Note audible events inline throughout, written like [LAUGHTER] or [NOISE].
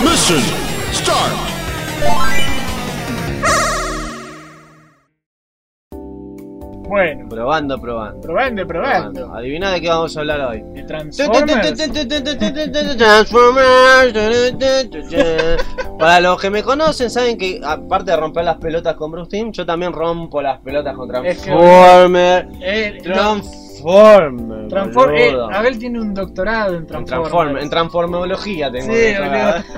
Mission start. Bueno, Probando, probando. probando, probando. Adivina de qué vamos a hablar hoy. De Transformers. Transformers. Para los que me conocen, saben que aparte de romper las pelotas con Bruce Team, yo también rompo las pelotas con Es que- Transformers. Transformers. Transform eh. Abel tiene un doctorado en. Transform- en transformología tengo. Sí.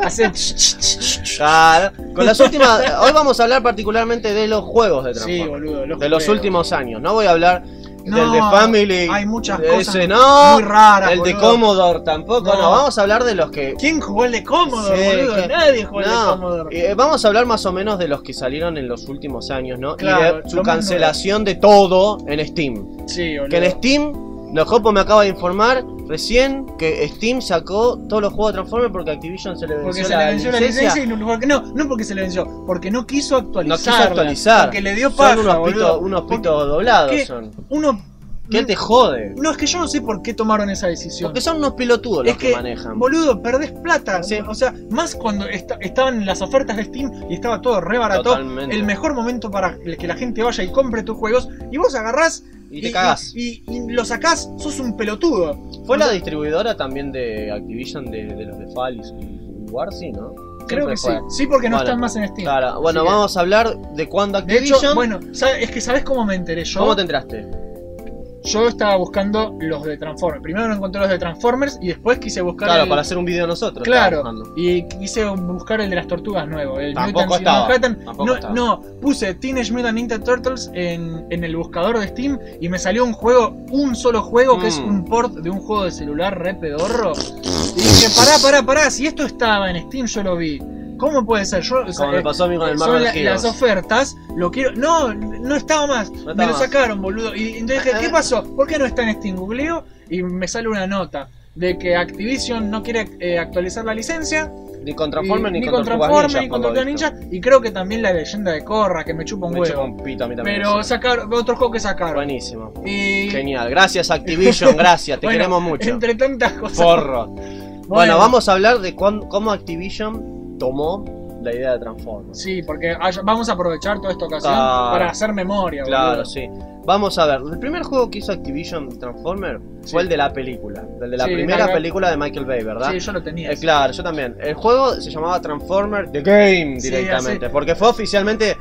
Hace. [LAUGHS] Con las [LAUGHS] últimas. Hoy vamos a hablar particularmente de los juegos de Sí, Transformers. boludo. de los últimos años. No voy a hablar No, del de Family. hay muchas de cosas ese no. muy raras, El de. Commodore tampoco. No. No. vamos a hablar de los que. ¿Quién jugó el de Commodore, Sí, boludo? que- Nadie jugó el de Commodore. eh, vamos a hablar más o menos de los que salieron en los últimos años, ¿no? Claro, y de su cancelación de todo en Steam. Sí, boludo. Que en Steam, los Jopo me acaba de informar recién que Steam sacó todos los juegos de Transformers porque Activision se le venció, Porque se la, le venció la licencia. y no, porque no, no porque se le venció, porque no quiso No actualizar. quiso actualizar. Porque le dio paja, son unos pitos, unos pitos doblados ¿qué? son. Uno él te jode. No, es que yo no sé por qué tomaron esa decisión. Porque son unos pelotudos los es que, que, manejan. boludo, perdés plata. Sí. O sea, más cuando esta- estaban las ofertas de Steam y estaba todo re barato. Totalmente. El mejor momento para que la gente vaya y compre tus juegos. Y vos agarrás Y te cagás. Y, y lo sacás, sos un pelotudo. ¿Fue la distribuidora también de Activision de, de los de Fall y War, sí, no? Creo que sí. fue. Sí, porque no Bueno, están más en Steam. Claro, bueno, Así que- vamos a hablar de cuándo De Activision. hecho, bueno, ¿sabe- es que ¿sabés cómo me enteré yo? ¿Cómo te enteraste? Yo estaba buscando los de Transformers. Primero no encontré los de Transformers y después quise buscar Claro, el... para hacer un video nosotros. Claro, y quise buscar el de las tortugas nuevo. El Tampoco estaba, tampoco no, estaba. no, puse Teenage Mutant Ninja Turtles en, en el buscador de Steam y me salió un juego, un solo juego que es Mm. un port de un juego de celular re pedorro. Y dije, pará, pará, pará, si esto estaba en Steam yo lo vi. ¿Cómo puede ser? Yo, Como me pasó a mí con el son Marvel la- Heroes. las ofertas, lo quiero. No, no estaba más. estaba me lo más. sacaron, boludo. Y entonces dije. ¿qué pasó? ¿Por qué no está en Steam? Googleo y me sale una nota de que Activision no quiere eh, actualizar la licencia. Ni con Transformers y- ni, ni con con Tortugas Transformers Ninja, ni con por lo Tortugas visto. Ninja. Y creo que también la leyenda de Corra, que me chupa un Me chupa huevo. un pito a mí también. Pero sacaron otro juego que sacaron. Buenísimo. Y Genial. Gracias Activision, [LAUGHS] gracias. Te Bueno, queremos mucho. Entre tantas cosas. Forro. Bueno, vamos a hablar de cuán- cómo Activision tomó la idea de Transformers. Sí, porque vamos a aprovechar toda esta ocasión para hacer memoria. Claro, boludo. sí. Vamos a ver, el primer juego que hizo Activision Transformers Sí. fue el de la película, el de la Sí, primera la- película de Michael Bay, ¿verdad? Sí, yo lo tenía. Eh, claro, yo también. El juego se llamaba Transformers The Game directamente, porque fue oficialmente,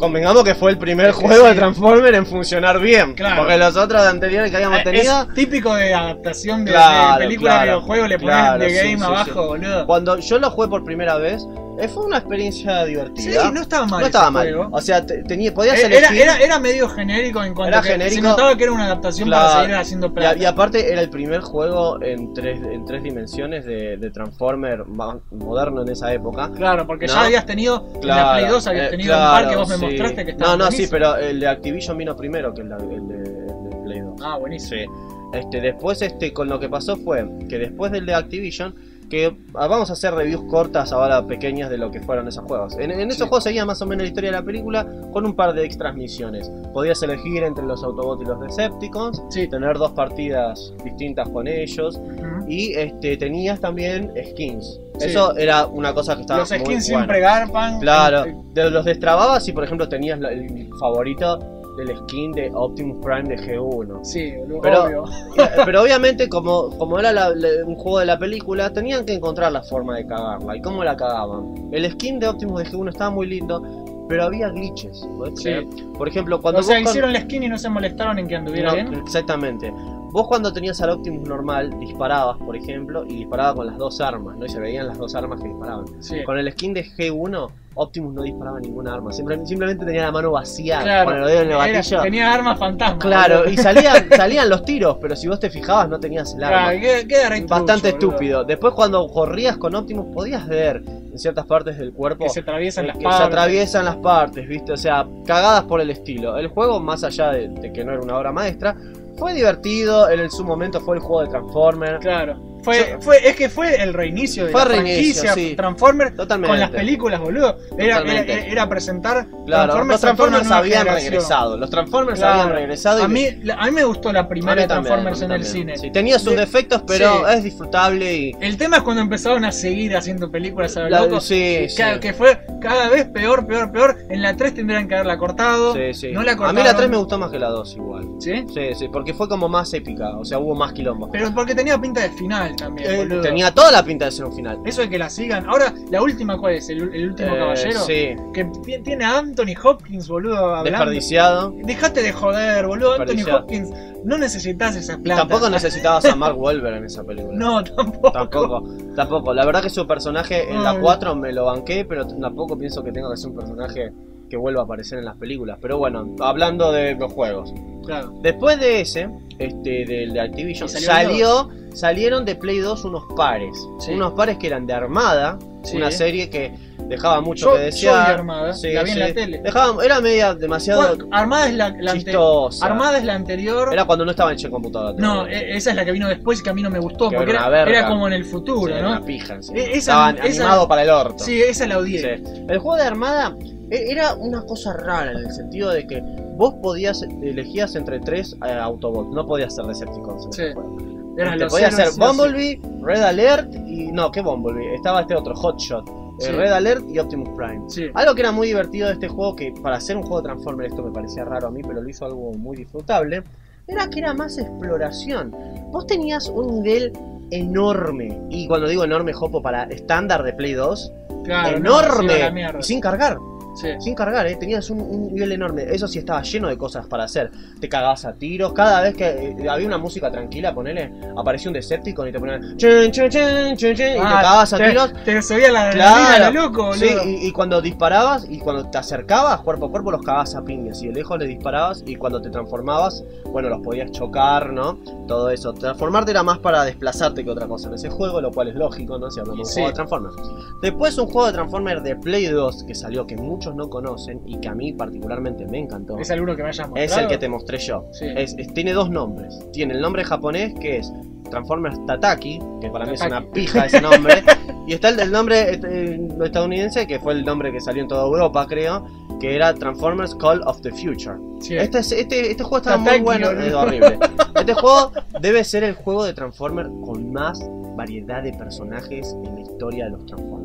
convengamos que fue el primer juego de sí. Transformers en funcionar bien, Claro. porque los otros anteriores que habíamos Eh, tenido... Es típico de adaptación de, Claro, de película claro, videojuego, le ponen claro, de sí, game sí, abajo, sí. boludo. Cuando yo lo jugué por primera vez, eh, fue una experiencia Sí, divertida. no estaba mal. No estaba mal. juego. O sea, te- tenía, podías Eh, elegir... Era, era, medio genérico en cuanto Era a que se genérico. notaba que era una adaptación Claro. para seguir haciendo plata. y aparte era el primer juego en tres, en tres dimensiones de, de Transformer moderno en esa época. Claro, porque ¿No? ya habías tenido, en la Claro, Play 2 habías eh, tenido un claro, par que vos me sí. Mostraste que estaba No, no, sí, pero el de Activision vino primero que el de, el de- el de Play 2. Ah, buenísimo. Sí. Este, después, este, con lo que pasó fue que después del de Activision, que ah, vamos a hacer reviews cortas ahora pequeñas de lo que fueron esos juegos. En, en esos Sí. juegos seguía más o menos la historia de la película con un par de extras misiones. Podías elegir entre los Autobots y los Decepticons, Sí. tener dos partidas distintas con ellos y este, tenías también skins. Sí. Eso era una cosa que estaba Los muy skins buena. siempre garpan. Claro, Eh, de los destrababas y por ejemplo tenías el favorito del skin de Optimus Prime de G1. Sí, Pero- obvio. [LAUGHS] Pero obviamente como, como era la- la- un juego de la película, tenían que encontrar la forma de cagarla. ¿Y cómo la cagaban? El skin de Optimus de G1 estaba muy lindo, pero había glitches. ¿podés Sí. Por ejemplo, cuando O sea, hicieron la skin y no se molestaron en que anduviera no, bien. Exactamente. Vos cuando tenías al Optimus normal, disparabas, por ejemplo, y disparaba con las dos armas, ¿no? Y se veían las dos armas que disparaban. Sí. Con el skin de G1, Optimus no disparaba ninguna arma. Simple- simplemente tenía la mano vacía Claro. con el dedo en el gatillo. tenía armas fantasmas. Claro, y salían, [LAUGHS] salían los tiros, pero si vos te fijabas no tenías el arma. Claro, queda- queda re Bastante estúpido. Después cuando corrías con Optimus podías ver en ciertas partes del cuerpo Que se atraviesan eh, las que partes. se atraviesan las partes, ¿viste? O sea, cagadas por el estilo. El juego, más allá de, de que no era una obra maestra, fue divertido. En su momento fue el juego de Transformers. Claro. Fue, fue, es que fue el reinicio de Fue la reinicio, franquicia sí. Transformers Totalmente. con las películas, boludo. Era, era, presentar Claro, los Transformers habían generación. regresado. Los Transformers Claro. habían regresado. y A mí, a mí me gustó la primera Transformers en el cine. Sí, tenía sus De- defectos, pero sí. es disfrutable y. El tema es cuando empezaron a seguir haciendo películas a lo loco. sí, que, fue cada vez peor, peor, peor. En la 3 tendrían que haberla cortado. Sí, sí. No la a mí cortaron. la 3 me gustó más que la 2 igual. ¿Sí? Sí, sí, porque fue como más épica, o sea, hubo más quilombo. Pero porque tenía pinta de final también, Eh, boludo. tenía toda la pinta de ser un final. Eso de que la sigan. Ahora, la última, ¿cuál es? ¿El, el último Eh, caballero? Sí, Que ti- tiene a Anthony Hopkins, boludo, hablando. desperdiciado. Dejate de joder, boludo. Anthony Desperdiciado. Hopkins, no necesitas esa plata. Tampoco necesitabas a Mark Wahlberg en esa película. No, tampoco. Tampoco, tampoco. La verdad que su personaje en la Ay. 4 me lo banqué, pero tampoco pienso que tenga que ser un personaje que vuelva a aparecer en las películas. Pero bueno, hablando de los juegos. Claro. Después de ese, este, del de Activision, ¿Y salió salió, salieron de Play 2 unos pares. Sí. Unos pares que eran de Armada, Sí. una serie que dejaba mucho Yo- que yo desear. vi Armada, la vi en la tele. Dejaba, era media demasiado Bueno, Armada es la, la ante- chistosa. Armada es la anterior. Era cuando no estaba en Che Computadora. No, e- esa es la que vino después y que a mí no me gustó. Que porque era verga. como en el futuro, ¿no? una pija. E- esa- Estaba esa- animado para el orto. Sí, esa la odié. El juego de Armada e- era una cosa rara en el sentido de que vos podías elegías entre tres eh, Autobots, no podías ser Decepticons. Sí. ese juego. Eran los podía héroes, ser sí o sí. Bumblebee, Red Alert y. No, ¿qué Bumblebee? Estaba este otro, Hotshot. eh, Sí. Red Alert y Optimus Prime. Sí. Algo que era muy divertido de este juego, que para hacer un juego de Transformers esto me parecía raro a mí, pero lo hizo algo muy disfrutable, era que era más exploración. Vos tenías un nivel enorme, y cuando digo enorme, Jopo, para estándar de Play 2, Claro, enorme, y sin cargar. Sí. Sin cargar, ¿eh? tenías un, un nivel enorme. Eso sí estaba lleno de cosas para hacer. Te cagabas a tiros. Cada vez que eh, había una música tranquila, ponele, aparecía un Decepticon y te ponían. Chun, chun, chun, chun, chun, y te Ah, cagabas a te, tiros. Te subía la Claro. lo loco. Sí, y, y cuando disparabas y cuando te acercabas cuerpo a cuerpo los cagabas a piñas y de lejos les disparabas y cuando te transformabas, bueno, los podías chocar, ¿no? Todo eso. Transformarte era más para desplazarte que otra cosa en ese juego, lo cual es lógico, ¿no? Si hablamos de un juego de Transformers. Después un juego de Transformers de Play 2 que salió que muchos no conocen y que a mí particularmente me encantó. ¿Es alguno que me hayas mostrado? Es el que te mostré yo. Sí. Es- es- tiene dos nombres. Tiene el nombre japonés que es Transformers Tataki, que para mí es una pija ese nombre. [LAUGHS] y está el del nombre eh, estadounidense, que fue el nombre que salió en toda Europa, creo, que era Transformers Call of the Future. Sí. Este, es- este, este juego está muy bueno, es horrible. Este juego debe ser el juego de Transformers con más variedad de personajes en la historia de los Transformers.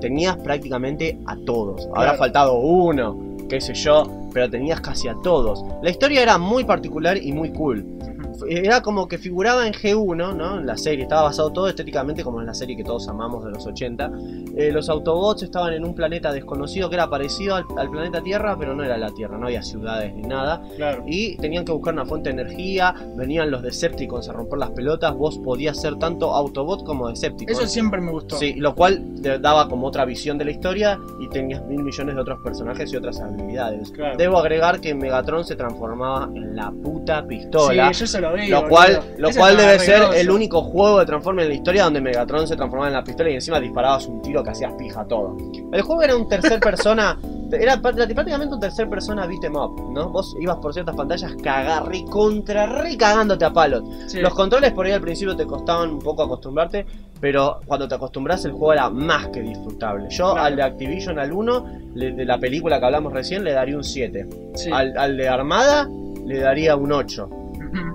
Tenías prácticamente a todos. Habrá Claro. faltado uno, qué sé yo, pero tenías casi a todos. La historia era muy particular y muy cool. Era como que figuraba en G1, ¿no? En la serie, estaba basado todo estéticamente como en la serie que todos amamos de los 80. Eh, los Autobots estaban en un planeta desconocido que era parecido al, al planeta Tierra, pero no era la Tierra, no había ciudades ni nada. Claro. Y tenían que buscar una fuente de energía, venían los Decepticons a romper las pelotas, vos podías ser tanto Autobot como Decepticon. Eso siempre me gustó. Sí, lo cual te daba como otra visión de la historia y tenías mil millones de otros personajes y otras habilidades. Claro. Debo agregar que Megatron se transformaba en la puta pistola. Sí, yo se lo vi. Lo boludo. cual, lo Ese cual debe ser el único juego de Transformers en la historia donde Megatron se transformaba en la pistola y encima disparabas un tiro que hacías pija todo. El juego era un tercer persona, [LAUGHS] era pr- prácticamente un tercer persona beat 'em up, ¿no? Vos ibas por ciertas pantallas cagar, contra, re cagándote a palos. Sí. Los controles por ahí al principio te costaban un poco acostumbrarte, pero cuando te acostumbras el juego era más que disfrutable. Yo Claro. al de Activision, al 1, le- de la película que hablamos recién, le daría un 7. Sí. Al, al de Armada, le daría un 8.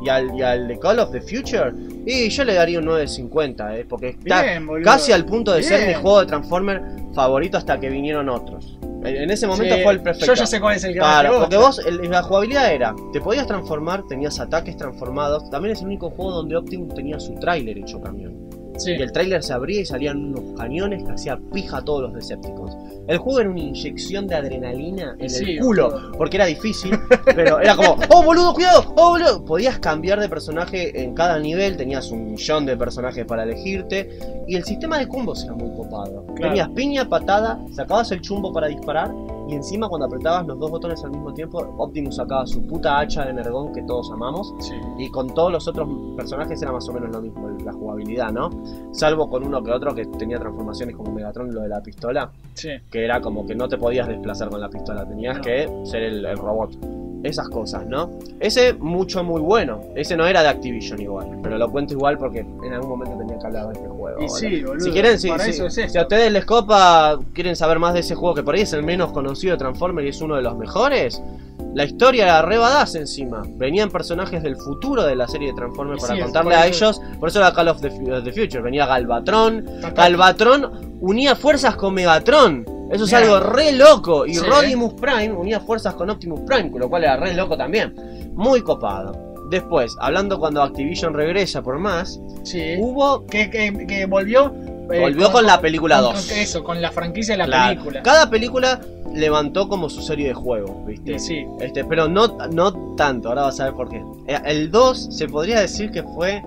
Y al, y al de Call of the Future, y yo le daría un 9.50, ¿eh? porque está Bien, casi al punto de ser mi juego de Transformer favorito hasta que vinieron otros. En ese momento Sí, fue el perfecto. Yo ya sé cuál es el que Claro, porque vos, el- la jugabilidad era, te podías transformar, tenías ataques transformados. También es el único juego donde Optimus tenía su tráiler hecho camión. Sí. Y el tráiler se abría y salían unos cañones que hacía pija a todos los Decepticons. El juego era una inyección de adrenalina en Sí, el culo, boludo. porque era difícil, [LAUGHS] pero era como, oh boludo, cuidado, oh boludo. Podías cambiar de personaje en cada nivel, tenías un millón de personajes para elegirte, y el sistema de combos era muy copado. Claro. Tenías piña, patada, sacabas el chumbo para disparar, y encima cuando apretabas los dos botones al mismo tiempo, Optimus sacaba su puta hacha de Energón que todos amamos, Sí. y con todos los otros personajes era más o menos lo mismo, la jugabilidad, ¿no? Salvo con uno que otro que tenía transformaciones como Megatron, lo de la pistola, Sí. que era como que no te podías desplazar con la pistola, tenías No. que ser el, el robot. Esas cosas, ¿no? Ese mucho muy bueno. Ese no era de Activision igual, pero lo cuento igual porque en algún momento tenía que hablar de este juego. Y sí, boludo. Si quieren, sí. eso es Si a ustedes les copa, quieren saber más de ese juego que por ahí es el menos conocido de Transformers y es uno de los mejores. La historia era re badass encima. Venían personajes del futuro de la serie de Transformers Y para sí, contarle a ellos. Por eso era Call of the, the Future. Venía Galvatron. Galvatron unía fuerzas con Megatron. Eso es algo re loco. Y Sí, Rodimus Prime unía fuerzas con Optimus Prime, con lo cual era re loco también. Muy copado. Después, hablando cuando Activision regresa por más, Sí. hubo. Que, que, que volvió. eh, Volvió con la película con- 2. con Eso, con la franquicia de la Claro. película. Cada película levantó como su serie de juegos, ¿viste? Sí. Este, pero no, no tanto, ahora vas a ver por qué. Eh, El 2 se podría decir que fue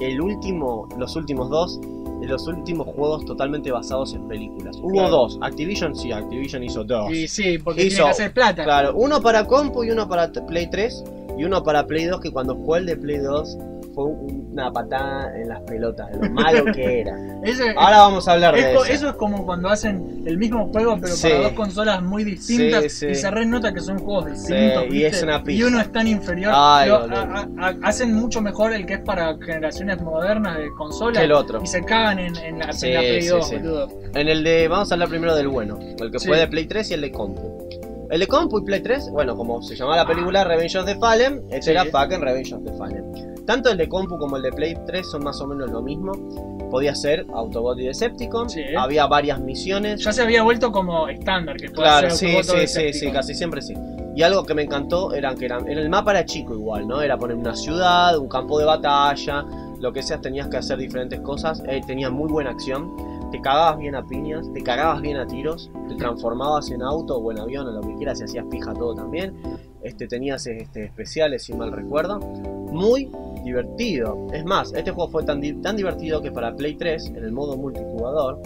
el último, los últimos dos, los últimos juegos totalmente basados en películas. Hubo Claro. dos, Activision sí, Activision hizo dos. Y sí, porque Hizo- tiene que hacer plata. Claro, uno para compu y uno para Play 3 y uno para Play 2 que cuando jugué el de Play 2 fue una patada en las pelotas, de lo malo que [LAUGHS] era. Ahora vamos a hablar es de eso. eso es como cuando hacen el mismo juego pero Sí. para dos consolas muy distintas Sí, sí. y se renota que son juegos distintos y ¿viste? es una y uno es tan inferior Ay, Lo- boludo. a- a- a- hacen mucho mejor el que es para generaciones modernas de consolas Que el otro. y se cagan en, en la, en la Play sí, 2 sí. boludo En el de. Vamos a hablar primero del bueno. El que fue de Play 3 y el de Compu. El de Compu y Play 3, bueno, como se llamaba la película Revenge of the Fallen, este era fucking Revenge of the Fallen. Tanto el de Compu como el de Play 3 son más o menos lo mismo. Podía ser Autobot y Decepticon. Sí. Había varias misiones. ya se había vuelto como estándar que Claro, sí, sí, sí, sí, casi siempre sí. Y algo que me encantó era que eran, en el mapa era chico igual, ¿no? Era poner una ciudad, un campo de batalla, lo que sea, tenías que hacer diferentes cosas. Eh, tenía muy buena acción. Te cagabas bien a piñas, te cagabas bien a tiros, te transformabas en auto o en avión o lo que quieras y hacías pija todo también. Este, tenías este, especiales, si mal recuerdo. Muy divertido. Es más, este juego fue tan, tan divertido que para Play 3, en el modo multijugador,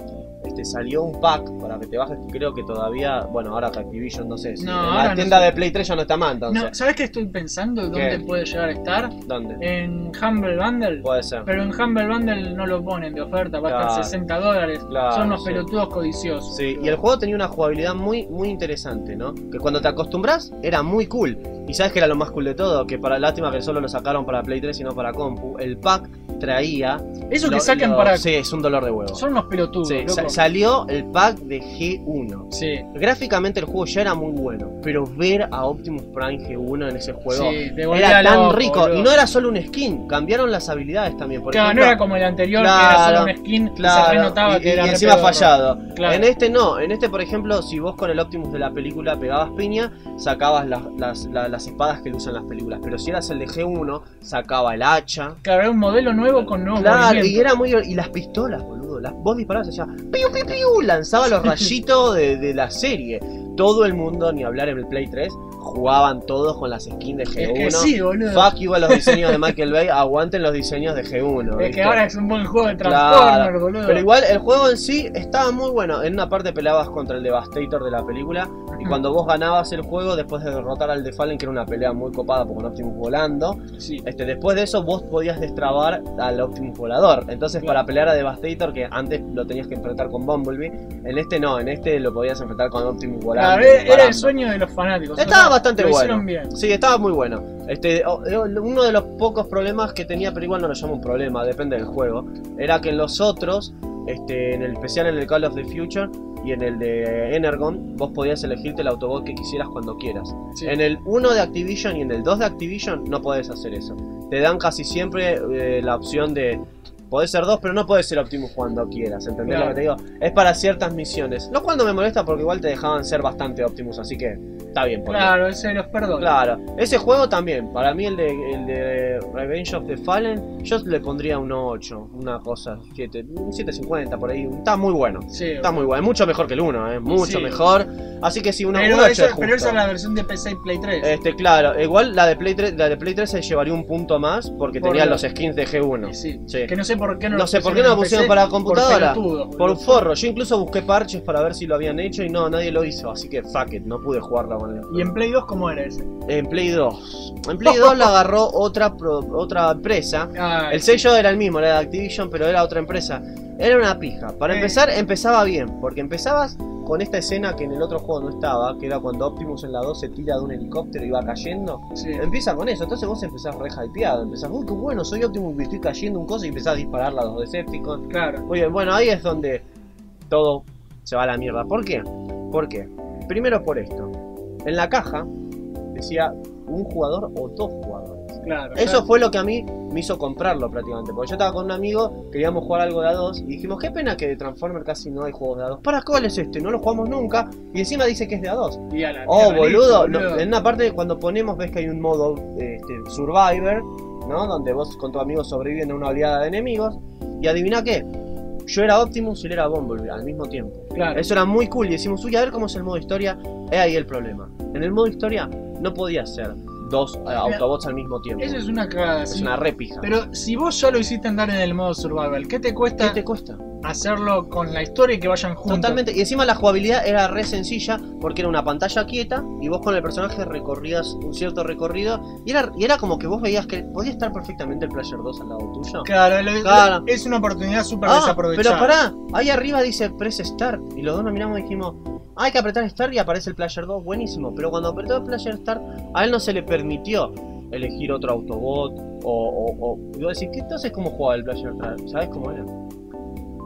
este, salió un pack para que te bajes. Creo que todavía, bueno, ahora que Activision, no sé, si No, en ahora la no tienda sé. de Play 3 ya no está más, entonces. No, ¿Sabes qué estoy pensando? ¿Dónde ¿Qué? puede llegar a estar? ¿Dónde? En Humble Bundle. Puede ser. Pero en Humble Bundle no lo ponen de oferta, va a estar 60 dólares. Claro, Son unos sí. pelotudos codiciosos. Sí, y el juego tenía una jugabilidad muy, muy interesante, ¿no? Que cuando te acostumbras era muy cool. Y sabes que era lo más cool de todo, que para lástima que solo lo sacaron para Play 3 y no para compu, el pack traía... Eso que lo- para. Sí, es un dolor de huevo. Son unos pelotudos. Sí, loco. sa- salió el pack de G1. Sí, Gráficamente el juego ya era muy bueno, pero ver a Optimus Prime G1 en ese juego sí, era tan loco, rico. Y no era solo un skin, cambiaron las habilidades también. Por Claro, ejemplo, no era como el anterior, que era solo un skin se Claro, renotaba y, que era encima fallado. Claro. En este no, en este por ejemplo, si vos con el Optimus de la película pegabas piña, sacabas las, las, la- las espadas que usan las películas. Pero si eras el de G1, sacaba el hacha. Claro, era un modelo nuevo con nuevos Claro, y era muy. Y las pistolas, boludo. Las, vos disparabas decías, piu, piu, piu, lanzaba los rayitos de, de la serie. Todo el mundo, ni hablar en el Play 3, jugaban todos con las skins de G1. Es que sí, boludo. Fuck you a los diseños de Michael Bay, aguanten los diseños de G1. es que ahora es un buen juego de Claro, Transformers, boludo. Pero igual el juego en sí estaba muy bueno. En una parte peleabas contra el Devastator de la película. Y cuando vos ganabas el juego, después de derrotar al de Fallen, que era una pelea muy copada porque un Optimus volando, Sí. este, después de eso vos podías destrabar al Optimus volador. Entonces, Claro. para pelear a Devastator, que antes lo tenías que enfrentar con Bumblebee, en este no, en este lo podías enfrentar con Optimus volando. Claro, era, el sueño de los fanáticos. Estaba O sea, bastante lo bueno. hicieron bien. Sí, estaba muy bueno. Este, o- o- uno de los pocos problemas que tenía, pero igual no lo llamo un problema, depende del juego, era que en los otros, este, en el especial en el Call of the Future y en el de Energon, vos podías elegirte el Autobot que quisieras cuando quieras. Sí. En el 1 de Activision y en el 2 de Activision no podés hacer eso. Te dan casi siempre eh, la opción de... Podés ser dos, pero no podés ser Optimus cuando quieras, ¿entendés Claro. lo que te digo? Es para ciertas misiones. Lo cual no me molesta porque igual te dejaban ser bastante Optimus, así que está bien. por mí. Claro, ese los perdón. Claro, ese juego también, para mí el de, el de Revenge of the Fallen, yo le pondría un 8, una cosa, 7, un 750 por ahí, está muy bueno. Sí, Está muy bueno, mucho mejor que el 1, eh, mucho Sí. mejor. Así que sí, una, pero, un 8 esa, es pero esa es la versión de PC y Play 3. Este, claro, igual la de Play 3, la de Play 3 se llevaría un punto más porque Por tenía lo- los skins de G1. Y sí. Sí. Que no sé por qué no, No lo sé por qué no lo pusieron en para PC, computadora. Por, boludo. forro, yo incluso busqué parches para ver si lo habían hecho y no, nadie lo hizo, así que fuck it, no pude jugarla con él. ¿Y en Play 2 cómo era ese? En Play 2. En Play 2 la agarró otra, pro- otra empresa. El sello era el mismo, era de Activision, pero era otra empresa. Era una pija. Para empezar, empezaba bien, porque empezabas con esta escena que en el otro juego no estaba, que era cuando Optimus en la 2 se tira de un helicóptero y va cayendo. Sí. Empieza con eso, entonces vos empezás re hypeado, empezás, uy, qué bueno, soy Optimus y estoy cayendo un cosa y empezás a dispararla a los Decepticons. Claro. Muy bien, bueno, ahí es donde todo se va a la mierda. ¿Por qué? ¿Por qué? Primero por esto. En la caja decía un jugador o dos jugadores. Claro. Eso fue lo que a mí me hizo comprarlo prácticamente. Porque yo estaba con un amigo, queríamos jugar algo de a dos y dijimos, qué pena que de Transformer casi no hay juegos de a dos. ¿Para cuál es este? No lo jugamos nunca. Y encima dice que es de a dos. Y a la Oh, boludo. No, en una parte cuando ponemos ves que hay un modo este, Survivor, ¿no? Donde vos con tu amigo sobreviven a una oleada de enemigos. Y adivina qué. Yo era Optimus y él era Bumblebee al mismo tiempo. Claro. Eso era muy cool y decimos, uy, a ver cómo es el modo historia. Es ahí el problema. En el modo historia no podía ser dos eh, Autobots al mismo tiempo. Eso es una cagada. Es sí. una repija. Pero si vos ya lo hiciste andar en el modo survival, ¿qué te cuesta ¿Qué te cuesta? hacerlo con la historia y que vayan juntos? Totalmente. Y encima la jugabilidad era re sencilla porque era una pantalla quieta y vos con el personaje recorrías un cierto recorrido y era, y era como que vos veías que podía estar perfectamente el Player 2 al lado tuyo. Claro, lo- Claro. es una oportunidad súper Ah, desaprovechada. pero pará, ahí arriba dice Press Start y los dos nos miramos y dijimos, "Ah, hay que apretar Start y aparece el Player 2, buenísimo. Pero cuando apretó el Player Start, a él no se le permitió elegir otro Autobot o... o, o... Y decís, ¿qué entonces cómo jugaba el Player Start? ¿Sabes cómo era?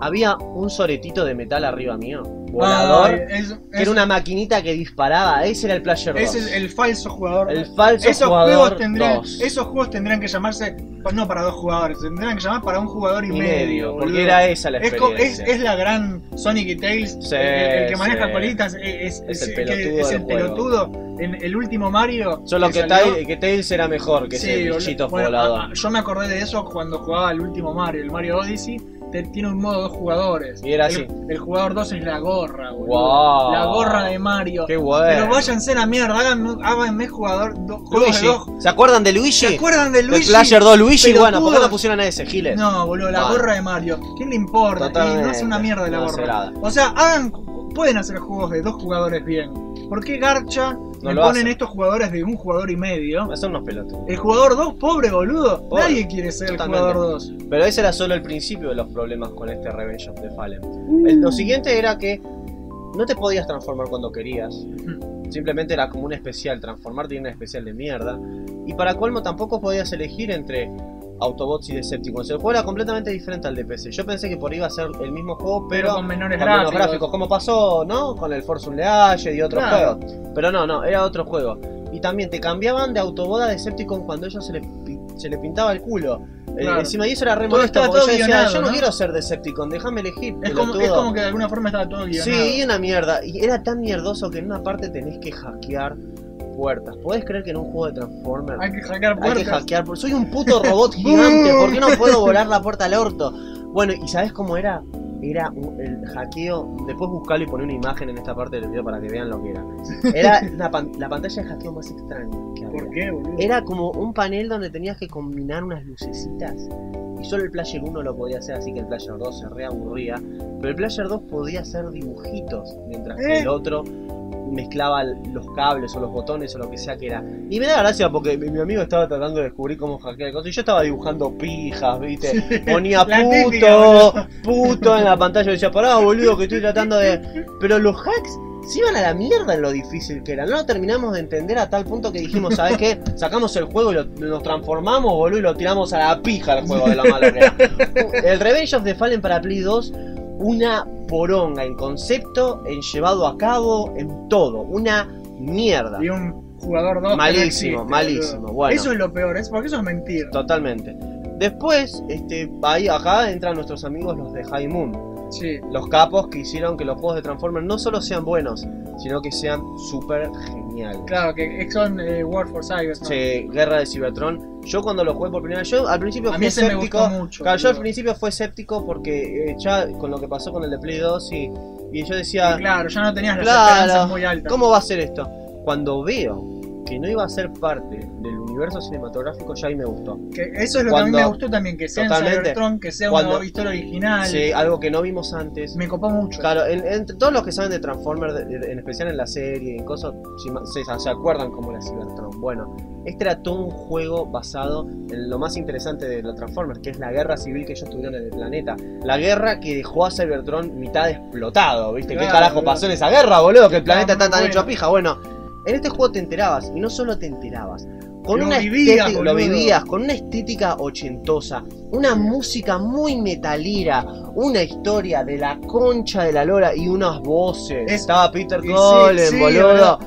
Había un soretito de metal arriba mío, volador, Ay, es- que es- era una maquinita que disparaba, ese era el Player 2. ese es el falso jugador. El falso esos jugador juegos tendrían, 2. esos juegos tendrían que llamarse no para dos jugadores, tendrían que llamar para un jugador y, Y medio, medio, porque boludo. era esa la es, co- es, experiencia. es la gran Sonic y Tails, Sí, el, el que maneja sí. colitas es, Es el pelotudo es el pelotudo. En el último Mario. Solo que, Tails, que Tails era mejor que Sí, ese bichito Bueno, volador. yo me acordé de eso cuando jugaba el último Mario, el Mario Odyssey. Te- tiene un modo dos jugadores. Y era el, así. El jugador 2 es la gorra, boludo. Wow. La gorra de Mario. Qué bueno. Pero váyanse a la mierda, háganme, háganme jugador, do- Luigi. dos. ¿Se acuerdan de Luigi? ¿Se acuerdan de Luigi? Player 2 Luigi, Pelotudos. bueno, ¿por qué no pusieron a ese, Giles? No, boludo, la Ah. gorra de Mario. ¿Quién le importa? Y Totalmente. no hace una mierda la No gorra. O sea, hagan, pueden hacer juegos de dos jugadores bien. ¿Por qué Garcha No me lo ponen hacen. estos jugadores de un jugador y medio? Son unos pelotudos. El jugador 2, pobre boludo. Pobre. Nadie quiere ser Totalmente. el jugador 2. Pero ese era solo el principio de los problemas con este Revenge of the Fallen. El- lo siguiente era que no te podías transformar cuando querías. Simplemente era como un especial, transformarte en un especial de mierda. Y para colmo tampoco podías elegir entre Autobots y Decepticons. El juego era completamente diferente al de PC. Yo pensé que por ahí iba a ser el mismo juego, pero, Pero con menores con menos gráficos. gráficos, como pasó, ¿no? Con el Force Unleashed y otros Claro. juegos. Pero no, no, era otro juego. Y también te cambiaban de Autobot a Decepticon cuando ellos se le, pi- se le pintaba el culo. Eh, Claro. encima y eso era re Todo molesto yo decía, yo no, ¿no? quiero ser Decepticon, déjame elegir. Es como, es pelotudo". como que de alguna forma estaba todo guionado. Sí, una mierda. Y era tan mierdoso que en una parte tenés que hackear puertas. ¿Podés creer que en un juego de Transformers Hay que hackear hay puertas. que hackear? pu- Soy un puto robot [LAUGHS] gigante, ¿por qué no puedo volar la puerta al orto? Bueno, ¿y sabés cómo era? Era un- el hackeo. Después buscarlo y poner una imagen en esta parte del video para que vean lo que era. Era la, pan- la pantalla de hackeo más extraña que había. ¿Por qué, boludo? Era como un panel donde tenías que combinar unas lucecitas. Y solo el Player 1 lo podía hacer, así que el Player 2 se reaburría. Pero el Player 2 podía hacer dibujitos, mientras que ¿Eh? el otro mezclaba los cables o los botones o lo que sea que era. Y me da gracia porque mi, mi amigo estaba tratando de descubrir cómo hackear cosas. Y yo estaba dibujando pijas, ¿viste? Ponía puto, típica, puto en la pantalla. Y decía, pará, boludo, que estoy tratando de. Pero los hacks se iban a la mierda en lo difícil que era. No lo terminamos de entender a tal punto que dijimos, ¿sabes qué? Sacamos el juego y lo- nos transformamos, boludo, y lo tiramos a la pija el juego de lo malo que era. [LAUGHS] El Revenge of the Fallen para Play 2, una poronga en concepto, en llevado a cabo, en todo. Una mierda. Y un jugador 2 Malísimo, malísimo, bueno. Eso es lo peor, es porque eso es mentir. Totalmente. Después, este, ahí acá entran nuestros amigos los de High Moon. Sí. Los capos que hicieron que los juegos de Transformers no solo sean buenos, sino que sean súper geniales. Claro, que son eh, War for Cyber. ¿no? Sí, Guerra de Cybertron. Yo cuando lo jugué por primera vez, yo al principio A fui mí ese me escéptico. gustó mucho. Claro, yo al principio fue escéptico porque eh, ya con lo que pasó con el de Play 2 y, y yo decía, Y claro, ya no tenías las Claro. esperanzas muy altas. ¿cómo va a ser esto? Cuando veo que no iba a ser parte del universo cinematográfico, ya ahí me gustó. Que eso es lo que a mí me gustó también, que sea en Cybertron, que sea Cuando- una historia original. Sí, algo que no vimos antes. Me copó mucho. Claro, en- entre todos los que saben de Transformers, de- de- en especial en la serie, en cosas, se, se acuerdan cómo era Cybertron. Bueno, este era todo un juego basado en lo más interesante de los Transformers, que es la guerra civil que ellos tuvieron en el planeta. La guerra que dejó a Cybertron mitad explotado, ¿viste? ¿Qué Claro, carajo boludo. pasó en esa guerra, boludo? Que el planeta está tan bueno. hecho a pija. Bueno, en este juego te enterabas, y no solo te enterabas, con Lo una vivías, estética, lo vivías, con una estética ochentosa, una música muy metalera, una historia de la concha de la lora y unas voces. Es- Estaba Peter sí, Cullen, sí, boludo.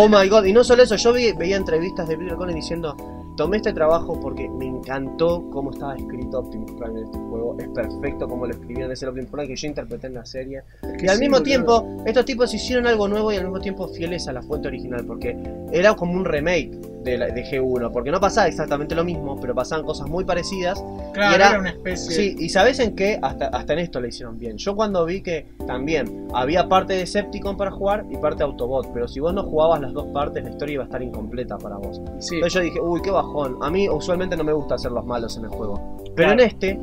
Oh my god. Y no solo eso, yo vi- veía entrevistas de Peter Cullen diciendo. Tomé este trabajo porque me encantó cómo estaba escrito Optimus Prime en este juego. Es perfecto como lo escribieron. Es el Optimus Prime que yo interpreté en la serie. Es que Y al sí, mismo boludo. tiempo, estos tipos hicieron algo nuevo y al mismo tiempo fieles a la fuente original, porque era como un remake de, la- de G1, porque no pasaba exactamente lo mismo, pero pasaban cosas muy parecidas. Claro, y era- era, una especie. Sí, y sabes en qué, hasta, hasta en esto le hicieron bien. Yo cuando vi que también había parte de Decepticon para jugar y parte de Autobot, pero si vos no jugabas las dos partes, la historia iba a estar incompleta para vos. sí. Entonces yo dije, uy, qué bajón. A mí usualmente no me gusta hacer los malos en el juego. Pero Claro. en este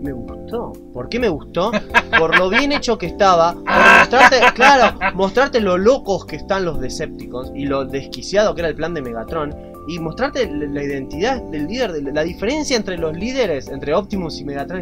me gustó. ¿Por qué me gustó? Por lo bien hecho que estaba. Por mostrarte, claro, mostrarte lo locos que están los Decepticons y lo desquiciado que era el plan de Megatron. Y mostrarte la identidad del líder, de- la diferencia entre los líderes, entre Optimus y Megatron,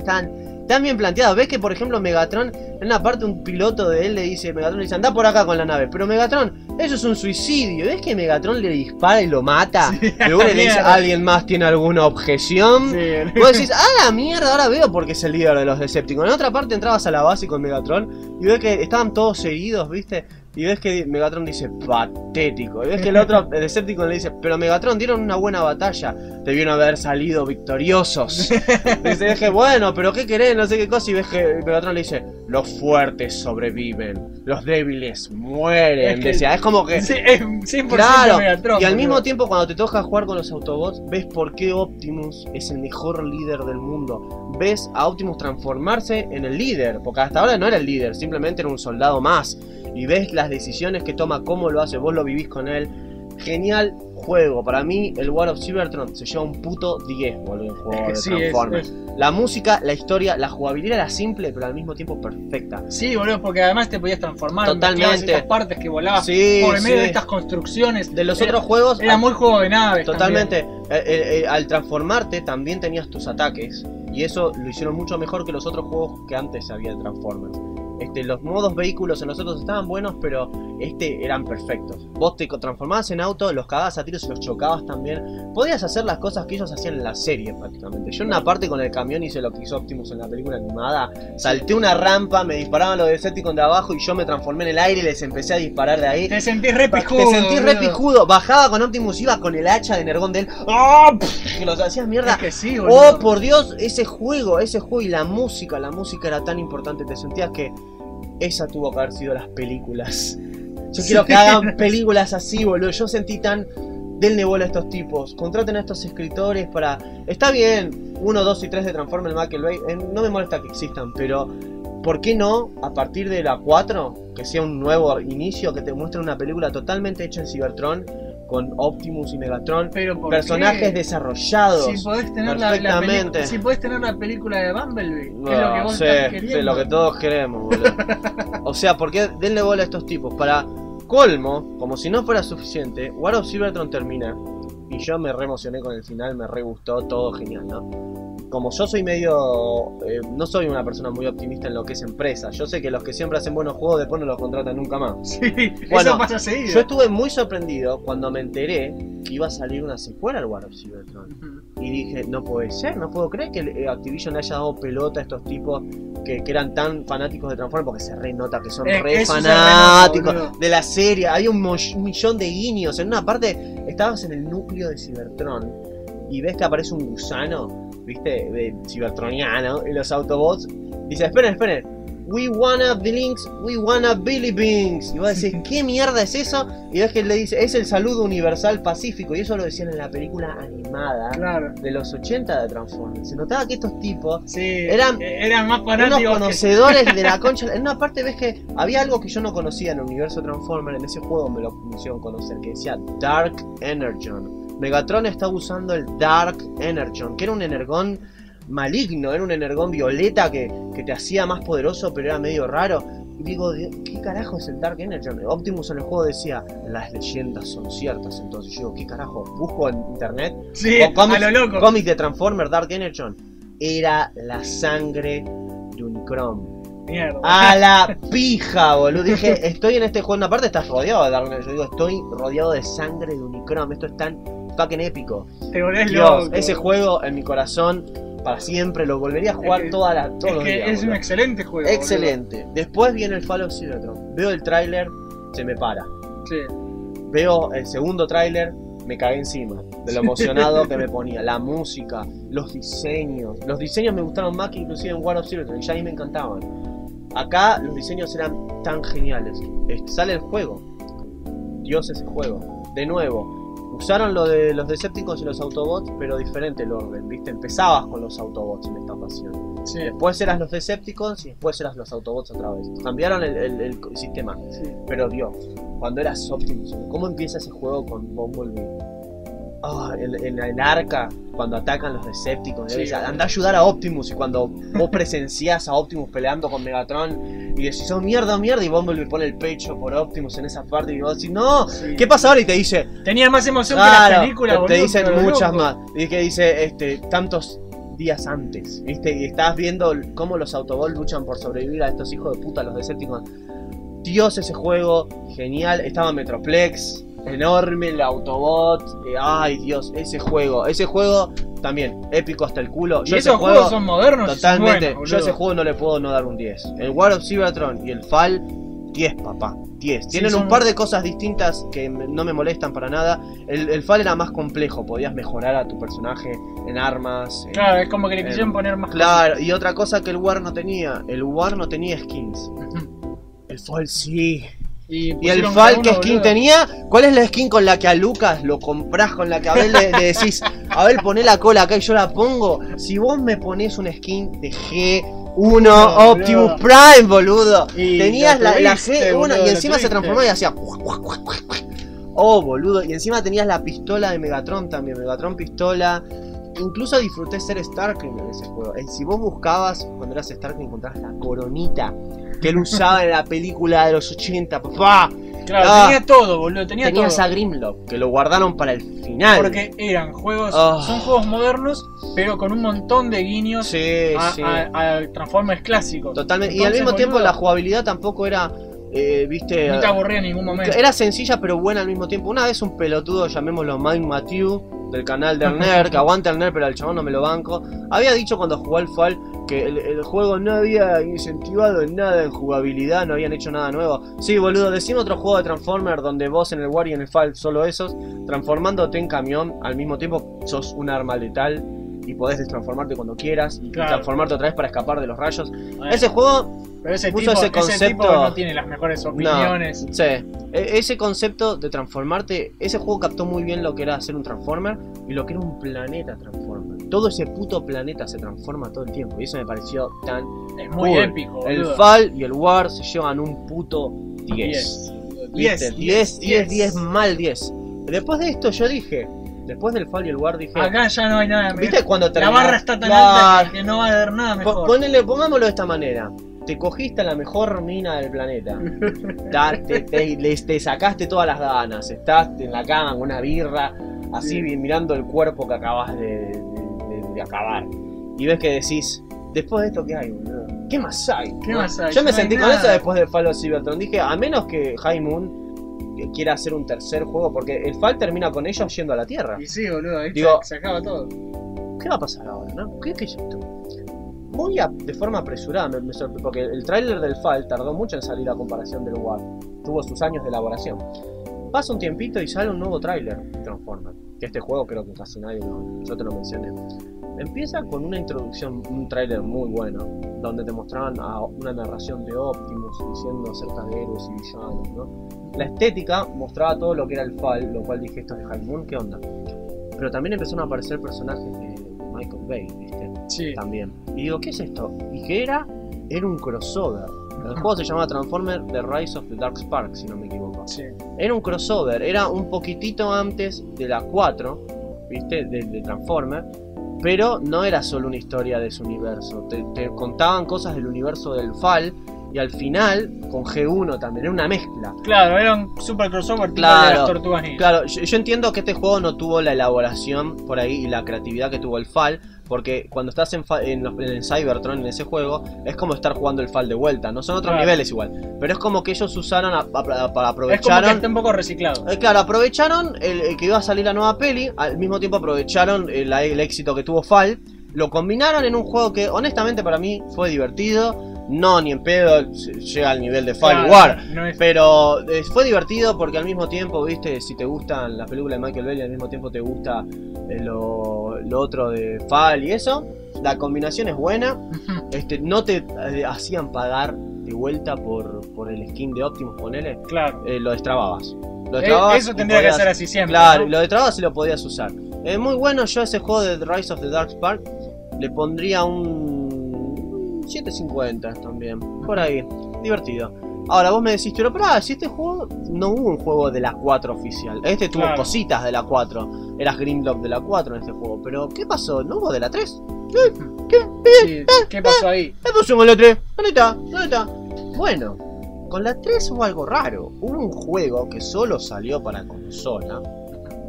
están bien planteadas. Ves que, por ejemplo, Megatron, en una parte, un piloto de él le dice: Megatron le dice, anda por acá con la nave. Pero Megatron, eso es un suicidio. ¿Ves que Megatron le dispara y lo mata? Sí, luego le dice. [LAUGHS] ¿alguien más tiene alguna objeción? Sí. Vos decís, ah, la mierda, ahora veo por qué es el líder de los Decepticons. En otra parte entrabas a la base con Megatron y ves que estaban todos heridos, ¿viste? Y ves que Megatron dice, patético. Y ves que el [LAUGHS] otro el Decepticon le dice, pero Megatron dieron una buena batalla. Debieron haber salido victoriosos. [LAUGHS] y dice, dije, bueno, pero ¿qué querés? No sé qué cosa. Y ves que Megatron le dice, los fuertes sobreviven, los débiles mueren. Es que- Decía, es como que... Sí, es 100% Claro, Megatron. y al mismo tiempo cuando te toca jugar con los Autobots, ves por qué Optimus es el mejor líder del mundo. Ves a Optimus transformarse en el líder, porque hasta ahora no era el líder, simplemente era un soldado más. Y ves las decisiones que toma, cómo lo hace, vos lo vivís con él. Genial juego, para mí el War of Cybertron se lleva un puto 10, boludo, en juego de es- Transformers. es- La música, la historia, la jugabilidad era simple, pero al mismo tiempo perfecta. Sí, boludo, porque además te podías transformar. Totalmente. mezclabas estas partes que volabas Sí, por el medio sí. de estas construcciones. De los Era- otros juegos, Era muy juego de naves. Totalmente. Eh, eh, eh, al transformarte también tenías tus ataques. Y eso lo hicieron mucho mejor que los otros juegos que antes había de Transformers. Este, los modos vehículos en los otros estaban buenos, pero este eran perfectos. Vos te transformabas en auto, los cagabas a tiros y los chocabas también. Podías hacer las cosas que ellos hacían en la serie prácticamente. Yo en una parte con el camión hice lo que hizo Optimus en la película animada. Salté una rampa, me disparaban los Decepticons de abajo y yo me transformé en el aire y les empecé a disparar de ahí. Te sentís re pijudo. Te sentís re pijudo. Bajaba con Optimus, iba con el hacha de Nergón de él. Pff, Que los hacías mierda. Es que sí. Oh, por Dios, ese juego, ese juego y la música, la música era tan importante. Te sentías que esa tuvo que haber sido las películas. Yo quiero que hagan [LAUGHS] películas así, boludo. Yo sentí tan denle bola a estos tipos. Contraten a estos escritores para. Está bien, 1, 2 y 3 de Transformers Michael Bay. eh, No me molesta que existan, pero. ¿Por qué no, a partir de la 4, que sea un nuevo inicio, que te muestre una película totalmente hecha en Cybertron, con Optimus y Megatron, Pero ¿por personajes qué? desarrollados? Si podés tener la, la Perfectamente. peli- si podés tener la película de Bumblebee, que es lo que vos sí, estás sí, queriendo. lo que todos queremos, boludo. [LAUGHS] o sea, ¿por qué denle bola a estos tipos? Para colmo, como si no fuera suficiente, War of Cybertron termina. Y yo me re emocioné con el final, me re gustó, todo genial, ¿no? Como yo soy medio. eh, no soy una persona muy optimista en lo que es empresa. Yo sé que los que siempre hacen buenos juegos después no los contratan nunca más. [LAUGHS] Sí, Bueno, eso pasa seguido. Yo estuve muy sorprendido cuando me enteré que iba a salir una secuela al War of Cybertron. Y dije, no puede ser, no puedo creer que eh, Activision le haya dado pelota a estos tipos que, que eran tan fanáticos de Transformers, porque se re nota que son Eh, re fanáticos renota, de la serie. Hay un, un millón de guiños. En una parte estabas en el núcleo de Cybertron y ves que aparece un gusano, viste, de cibertroniano, y los Autobots. Dice, esperen, esperen. We wanna the links, we wanna Billy Binks. Y vos decís, [LAUGHS] ¿qué mierda es eso? Y ves que él le dice, es el saludo universal pacífico. Y eso lo decían en la película animada Claro. de los 80 de Transformers. Se notaba que estos tipos Sí, Eran- eran más unos que- conocedores de la [LAUGHS] concha. En una parte ves que había algo que yo no conocía en el universo Transformer. En ese juego me lo hicieron conocer, que decía Dark Energon. Megatron estaba usando el Dark Energon, que era un energón maligno, era un energón violeta que, que te hacía más poderoso, pero era medio raro. Y digo, ¿qué carajo es el Dark Energon? Optimus en el juego decía, las leyendas son ciertas. Entonces yo digo, ¿qué carajo? Busco en internet Sí, o cómics, a lo loco. cómics de Transformer Dark Energon. Era la sangre de Unicron. Mierda. A la pija, boludo. Dije, estoy en este juego. En una parte estás rodeado de Dark Energon. Yo digo, estoy rodeado de sangre de Unicron. Esto es tan fucking épico. Te volvés Dios, loco. ese juego en mi corazón para siempre. Lo volvería a jugar Es toda la, todos Es los que días. es un excelente juego. Excelente. Después viene el Fall of Cybertron. Veo el tráiler, se me para. Sí. Veo el segundo tráiler, me cagué encima de lo emocionado que me [LAUGHS] ponía. La música, los diseños. Los diseños me gustaron más que inclusive en War of Cybertron, y ya ahí me encantaban. Acá los diseños eran tan geniales. Sale el juego. Dios ese juego. De nuevo, usaron lo de los Decepticons y los Autobots, pero diferente el orden, ¿viste? Empezabas con los Autobots en esta ocasión. Sí. Después eras los Decepticons y después eras los Autobots otra vez. Cambiaron el, el- el sistema. sí. Pero Dios, cuando eras Optimus, ¿cómo empieza ese juego con Bumblebee? Ah, en, en el arca, cuando atacan los Decepticons, Sí. anda a ayudar a Optimus. Y cuando vos presenciás a Optimus peleando con Megatron y decís, oh mierda, mierda, y Bumblebee pone el pecho por Optimus en esa parte, y vos decís, no, Sí. ¿qué pasa ahora? Y te dice, Tenía más emoción que claro, la película, te boludo, dicen muchas más. Y que dice, este, tantos días antes, ¿viste? Y estás viendo cómo los Autobots luchan por sobrevivir a estos hijos de puta, los Decepticons. Dios, ese juego, genial. Estaba Metroplex, enorme el Autobot. eh, ay, Dios, ese juego. Ese juego también, épico hasta el culo. Y Yo esos juego, juegos son modernos. totalmente. yo a ese juego no le puedo no dar un 10. El War of Cybertron y el Fall, 10, papá. 10. Sí, Tienen son- un par de cosas distintas que no me molestan para nada. El, el Fall era más complejo, podías mejorar a tu personaje en armas. en- Claro, es como que le quisieron poner más Claro, y otra cosa que el War no tenía, el War no tenía skins. El Fall sí. Y, Y el cada ¿qué skin boludo. tenía? ¿Cuál es la skin con la que a Lucas lo comprás? Con la que a Abel le, le decís, Abel, poné la cola acá y yo la pongo. Si vos me ponés una skin de G1 No, Optimus boludo. Prime, boludo. Y Tenías la, la tuviste, G1 boludo, y encima se transformaba y hacía. Oh, boludo. Y encima tenías la pistola de Megatron también. Megatron pistola. Incluso disfruté ser Starkling en ese juego. Si vos buscabas, cuando eras Starkling, encontrabas la coronita que él usaba en la película de los 80, papá. Claro, Ah. tenía todo, boludo, tenía Tenías todo. a Grimlock, que lo guardaron para el final. Porque eran juegos, Ah. son juegos modernos, pero con un montón de guiños Sí, a, sí. a- a Transformers clásicos. Totalmente. y al mismo tiempo la jugabilidad tampoco era, eh, viste... No te aburría en ningún momento. Era sencilla pero buena al mismo tiempo. Una vez un pelotudo, llamémoslo Mike Matthew, del canal del Nerd, que aguanta el Nerd, pero al chabón no me lo banco, había dicho cuando jugó al Fall que el, el juego no había incentivado en nada en jugabilidad, no habían hecho nada nuevo. Sí, boludo, decime otro juego de Transformer donde vos en el War y en el Fall solo esos, transformándote en camión, al mismo tiempo sos un arma letal y podés destransformarte cuando quieras y Claro. transformarte otra vez para escapar de los rayos. Bueno, Ese juego pero ese puso tipo, ese ese concepto- tipo no tiene las mejores opiniones. Sí, E- ese concepto de transformarte, ese juego captó muy bien lo que era hacer un Transformer y lo que era un planeta Transformer. Todo ese puto planeta se transforma todo el tiempo y eso me pareció tan... Es muy Cool. épico, El. Fall y el War se llevan un puto 10. 10. 10, 10, 10, 10, mal 10. Después de esto yo dije, después del Fall y el War dije... Acá ya no hay nada mejor. ¿Viste cuando La termina- barra está tan Claro. alta que, no va a haber nada mejor. Ponele, pongámoslo de esta manera. Te cogiste a la mejor mina del planeta. Ta- te, te- le- te sacaste todas las ganas. Estás en la cama con una birra, así Sí. mirando el cuerpo que acabas de, de- de- de acabar. Y ves que decís, después de esto, ¿qué hay, boludo? ¿Qué más hay? ¿Qué ¿No? más hay? Yo me No sentí con eso después del Fall of Cybertron. Dije, a menos que High Moon quiera hacer un tercer juego, porque el Fall termina con ellos yendo a la Tierra. Y sí, boludo, ahí Digo- se acaba todo. ¿Qué va a pasar ahora? No? ¿Qué, qué es esto? Muy a- de forma apresurada, me, me porque el tráiler del Fall tardó mucho en salir a comparación del War. Tuvo sus años de elaboración. Pasa un tiempito y sale un nuevo tráiler de Transformers. Que este juego creo que casi nadie lo... Yo te lo mencioné. Empieza con una introducción, un tráiler muy bueno, donde te mostraban a una narración de Optimus diciendo acerca de héroes y villanos, ¿no? La estética mostraba todo lo que era el FAL, lo cual dije, esto es de High Moon, ¿qué onda? Pero también empezaron a aparecer personajes de Michael Bay, ¿viste? Sí. También. Y digo, ¿qué es esto? ¿Y qué era? Era un crossover. El juego se llamaba Transformer The Rise of the Dark Spark, si no me equivoco. Sí. Era un crossover, era un poquitito antes de la 4, ¿viste? De, de Transformer. Pero no era solo una historia de su universo. Te, te contaban cosas del universo del FAL. Y al final, con G1 también, era una mezcla. Claro, era un super crossover tipo Claro, de las tortugas ninja. Claro, yo, yo entiendo que este juego no tuvo la elaboración por ahí y la creatividad que tuvo el FAL, porque cuando estás en, en, los- en Cybertron, en ese juego, es como estar jugando el FAL de vuelta. No son otros Claro. niveles igual, pero es como que ellos usaron, para Es como que un poco reciclado. Eh, claro, aprovecharon el, el que iba a salir la nueva peli, al mismo tiempo aprovecharon el, el éxito que tuvo FAL, lo combinaron en un juego que honestamente para mí fue divertido, no ni en pedo llega al nivel de FAL Claro, War, no es- pero eh, fue divertido porque al mismo tiempo, viste, si te gustan las películas de Michael Bay y al mismo tiempo te gusta eh, lo, lo otro de Fall y eso, la combinación es buena. Este, no te eh, hacían pagar de vuelta por, por el skin de Optimus, ponele, Claro. eh, lo destrababas. Lo Eh, destrababas Eso tendría que ser así siempre. Claro, ¿no? lo destrababas y lo podías usar. Es muy bueno, yo a ese juego de Rise of the Dark Spark le pondría un 750 también, por ahí, divertido. Ahora vos me decís, pero pará, si este juego no hubo un juego de la 4 oficial. Este tuvo Claro. cositas de la 4. Eras Grimlock de la 4 en este juego. Pero, ¿qué pasó? ¿No hubo de la 3? Sí, ¿Qué pasó ahí? ¿Qué pusimos la 3? ¿Dónde está? ¿Dónde está? Bueno, con la 3 hubo algo raro. Hubo un juego que solo salió para consola,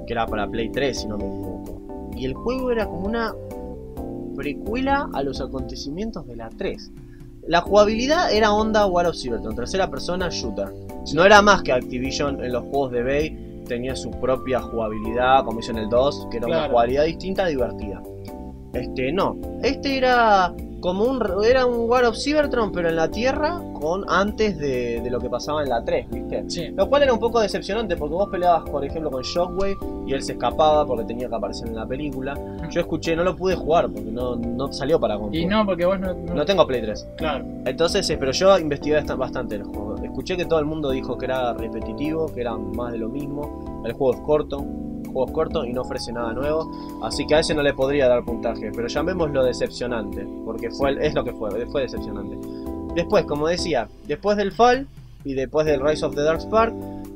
que era para Play 3 si no me equivoco. Y el juego era como una precuela a los acontecimientos de la 3. La jugabilidad era onda War of Cybertron, tercera persona shooter. No era más que Activision en los juegos de Bay tenía su propia jugabilidad, como hizo en el 2, que era una jugabilidad distinta, divertida. Este, no. Este era como un era un War of Cybertron, pero en la Tierra, con antes de, de lo que pasaba en la 3, ¿viste? Sí. Lo cual era un poco decepcionante porque vos peleabas, por ejemplo, con Shockwave y él se escapaba porque tenía que aparecer en la película. Yo escuché, no lo pude jugar porque no, no salió para Y consola. no, porque vos no. no- No tengo Play 3. Claro. Entonces, eh, pero yo investigué bast- bastante el juego. Escuché que todo el mundo dijo que era repetitivo, que era más de lo mismo. El juego es corto, el juego es corto y no ofrece nada nuevo. Así que a ese no le podría dar puntaje. Pero llamémoslo decepcionante, porque fue es lo que fue, fue decepcionante. Después, como decía, después del Fall y después del Rise of the Dark Spark,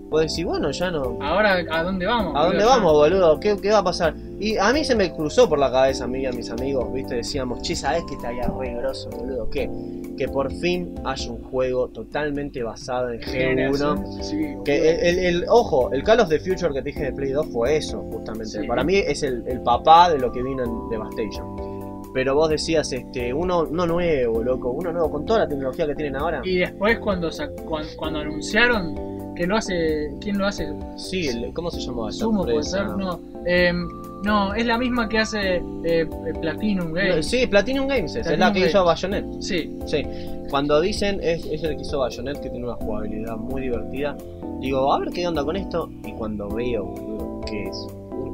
puedes decir, bueno, ya no, Ahora, ¿a dónde vamos? ¿A dónde boludo? vamos, boludo? ¿Qué, qué va a pasar? Y a mí se me cruzó por la cabeza, a mí y a mis amigos, ¿viste? Decíamos, che, ¿sabes que estaría re grosso, boludo? ¿Qué? Que por fin haya un juego totalmente basado en G1. Generación, sí, Que el, el- el- ojo, el Call of the Future que te dije de Play 2 fue eso, justamente. Sí. Para mí es el, el papá de lo que vino en Devastation. Pero vos decías, este, uno, uno nuevo, loco, uno nuevo, con toda la tecnología que tienen ahora. Y después cuando, sa- cuan- cuando, anunciaron que lo hace, ¿quién lo hace? Sí, el- ¿cómo se esa Sumo puede ser, no. Em, no, es la misma que hace eh, eh, Platinum Games. Sí, Platinum Games, es, es la que Games. hizo Bayonet. Sí, Sí, cuando dicen es, es el que hizo Bayonet que tiene una jugabilidad muy divertida, digo, a ver qué onda con esto. Y cuando veo, boludo, que es,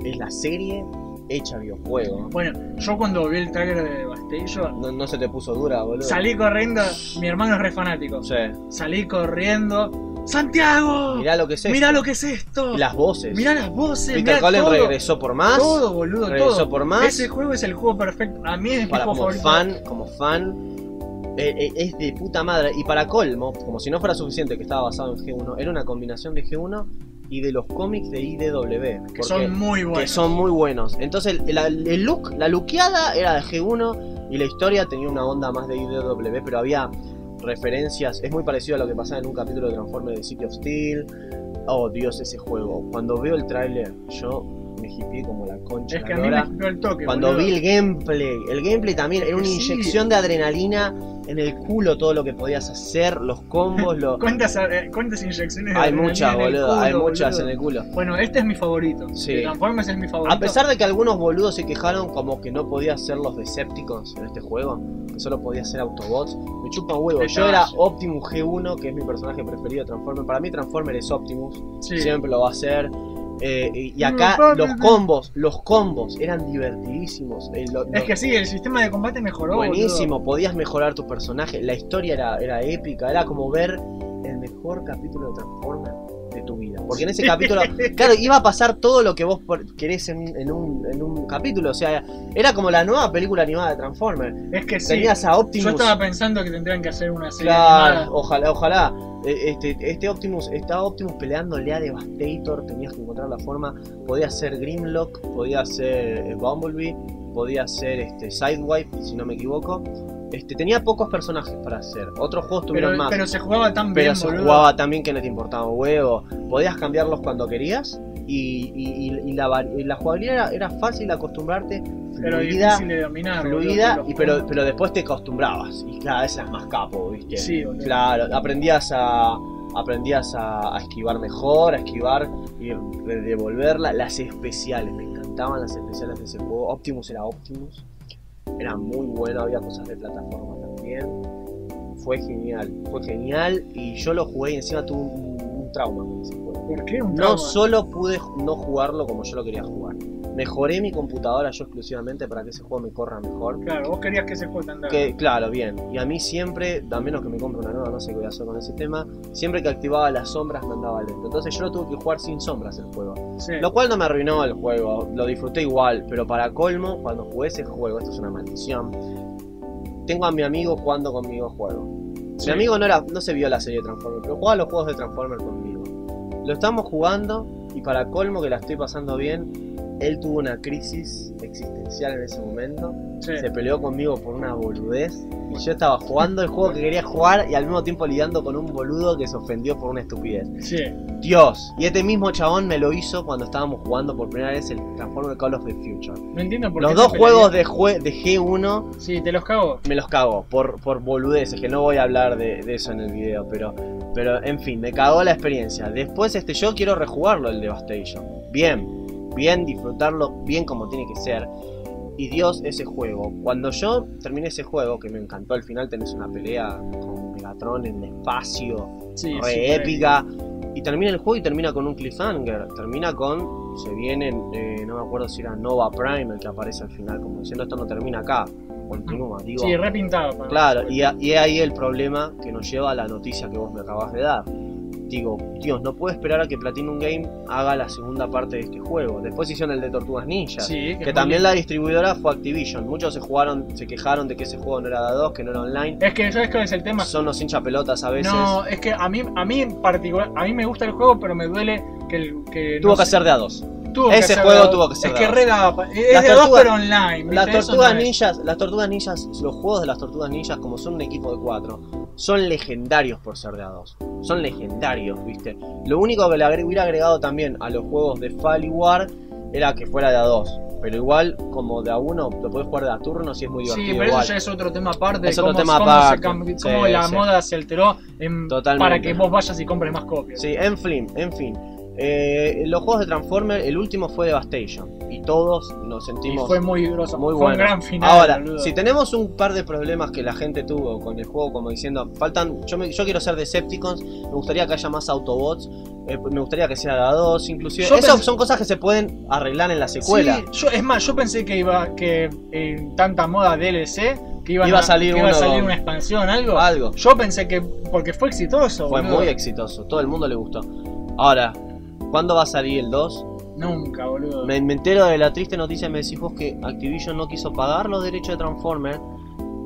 es la serie hecha videojuego, bueno, yo cuando vi el trailer de Devastation, no, no se te puso dura, boludo. salí corriendo, mi hermano es re fanático. Sí, Salí corriendo, ¡Santiago! mirá lo que es Mirá esto. lo que es esto. Las voces. Mirá las voces, Peter mirá Cullen todo. regresó por más. Todo, boludo, regresó todo. por más. Ese juego es el juego perfecto. A mí es mi juego como favorito. fan, como fan, eh, eh, es de puta madre. Y para colmo, como si no fuera suficiente que estaba basado en G1, era una combinación de G1 y de los cómics de IDW. Que porque- son muy buenos. que son muy buenos. Entonces el, look, la lookeada era de G1 y la historia tenía una onda más de IDW, pero había referencias, es muy parecido a lo que pasaba en un capítulo de Transformers de City of Steel. Oh Dios, ese juego. Cuando veo el tráiler, yo hippie como la concha. Es que a mí me el toque. Cuando boludo. vi el gameplay, el gameplay también era una Sí. inyección de adrenalina en el culo, todo lo que podías hacer, los combos, lo... [LAUGHS] ¿Cuántas, eh, ¿Cuántas inyecciones de hay muchas, boludo, hay muchas boludo? en el culo. Bueno, este es mi favorito. Sí. Transformers es mi favorito. A pesar de que algunos boludos se quejaron como que no podía ser los Decepticons en este juego, que solo podía ser Autobots, me chupa huevo. Yo era Optimus G1, que es mi personaje preferido de Transformers. Para mí Transformer es Optimus, Sí. siempre lo va a ser. Eh, y No, acá los combos, los combos eran divertidísimos. Eh, lo- Es los- que sí, el sistema de combate mejoró. buenísimo, podías mejorar tu personaje, la historia era, era épica, era como ver el mejor capítulo de Transformers tu vida. [LAUGHS] Porque en ese capítulo, claro, iba a pasar todo lo que vos querés en, en un, en un capítulo, o sea, era como la nueva película animada de Transformers. Es que sí. Tenías a Optimus. Yo estaba pensando que tendrían que hacer una serie Claro, animada. ojalá, ojalá. Eh, Este, este Optimus, estaba Optimus peleándole a Devastator, tenías que encontrar la forma. Podía ser Grimlock, podía ser eh, Bumblebee, podía ser este, Sidewipe, si no me equivoco. Este, tenía pocos personajes para hacer. Otros juegos tuvieron Pero, más. pero se jugaba tan pero bien, se boludo. jugaba también que no te importaba un huevo. Podías cambiarlos cuando querías. Y, y- y- y la, y la jugabilidad era, era fácil acostumbrarte. pero Fluida, difícil de dominar. fluida, y pero, pero después te acostumbrabas. Y cada vez eras más capo, ¿viste? Sí, boludo. Claro, aprendías a aprendías a, a esquivar mejor, a esquivar y de- devolverla. Las especiales, me encantaban las especiales de ese juego. Optimus era Optimus, era muy bueno, había cosas de plataforma también. Fue genial, fue genial y yo lo jugué y encima tuve un, un trauma con ese juego. ¿Por qué un No trauma? solo pude no jugarlo como yo lo quería jugar, mejoré mi computadora yo exclusivamente para que ese juego me corra mejor. Claro, vos querías que ese juego te andara. Que, claro, bien. Y a mí siempre, a menos que me compre una nueva, no sé qué voy a hacer con ese tema, siempre que activaba las sombras me andaba lento. Entonces yo lo tuve que jugar sin sombras el juego. Sí. Lo cual no me arruinó el juego, lo disfruté igual, pero para colmo, cuando jugué ese juego, esto es una maldición, tengo a mi amigo jugando conmigo el juego. Sí. Mi amigo no, era, no se vio la serie de Transformers, pero jugaba los juegos de Transformers conmigo. Lo estamos jugando y para colmo que la estoy pasando bien, él tuvo una crisis existencial en ese momento Sí. se peleó conmigo por una boludez y yo estaba jugando el juego que quería jugar y al mismo tiempo lidiando con un boludo que se ofendió por una estupidez. Sí. Dios, y este mismo chabón me lo hizo cuando estábamos jugando por primera vez el Transformer Call of the Future. No entiendo por Los qué dos juegos de, jue- de G1 Sí, te los cago. me los cago por, por boludeces, que no voy a hablar de, de eso en el video, pero, pero en fin, me cagó la experiencia. Después este yo quiero rejugarlo el Devastation. Bien, bien, disfrutarlo bien como tiene que ser. Y Dios, ese juego. Cuando yo terminé ese juego, que me encantó al final, tenés una pelea con Megatron en el espacio, Sí, re épica. Y termina el juego y termina con un cliffhanger. Termina con. Se viene, eh, no me acuerdo si era Nova Prime el que aparece al final, como diciendo esto no termina acá. Continúa, digo. Sí, repintado. Claro, y, a- y ahí el problema que nos lleva a la noticia que vos me acabas de dar. Digo, Dios, no puedo esperar a que Platinum Game haga la segunda parte de este juego. Después hicieron el de Tortugas Ninja. Sí, que es también la distribuidora fue Activision. Muchos se jugaron, se quejaron de que ese juego no era de dos, que no era online. Es que, ¿sabes cuál es el tema? Son los hincha pelotas a veces. No, es que a mí, a mí en particular, a mí me gusta el juego, pero me duele que el que Tuvo no que sé, ser de a dos. tuvo que ese juego tuvo que ser Es de que dos. re daba pa- es Las de dos tortugas- pero online. Las Eso tortugas no es- ninjas, las tortugas ninjas, los juegos de las tortugas ninjas, como son un equipo de cuatro, son legendarios por ser de a dos. Son legendarios, viste. Lo único que le agre- hubiera agregado también a los juegos de Fall War era que fuera de a dos. Pero igual, como de a uno, lo podés jugar de a turnos y es muy Sí, divertido. pero igual. eso ya es otro tema aparte. Es otro cómo, tema cómo aparte. cam- Sí, cómo la sí. moda se alteró en- para que vos vayas y compres más copias. Sí, en fin, en fin. Eh, los juegos de Transformers, el último fue Devastation. Y todos nos Y sentimos fue muy grosso. muy fue bueno. un gran final. Ahora, boludo. si tenemos un par de problemas que la gente tuvo con el juego, como diciendo, faltan, yo, me- yo quiero ser Decepticons, me gustaría que haya más Autobots, eh, me gustaría que sea la 2, inclusive. Yo Esas son cosas que se pueden arreglar en la secuela. Sí, yo, es más, yo pensé que iba que en tanta moda DLC Iba a salir que iba a salir una expansión, algo. Algo. Yo pensé que porque fue exitoso. Fue boludo. muy exitoso, todo el mundo le gustó. Ahora, ¿cuándo va a salir el 2? Nunca, boludo. Me, me entero de la triste noticia, me decís vos que Activision no quiso pagar los derechos de Transformers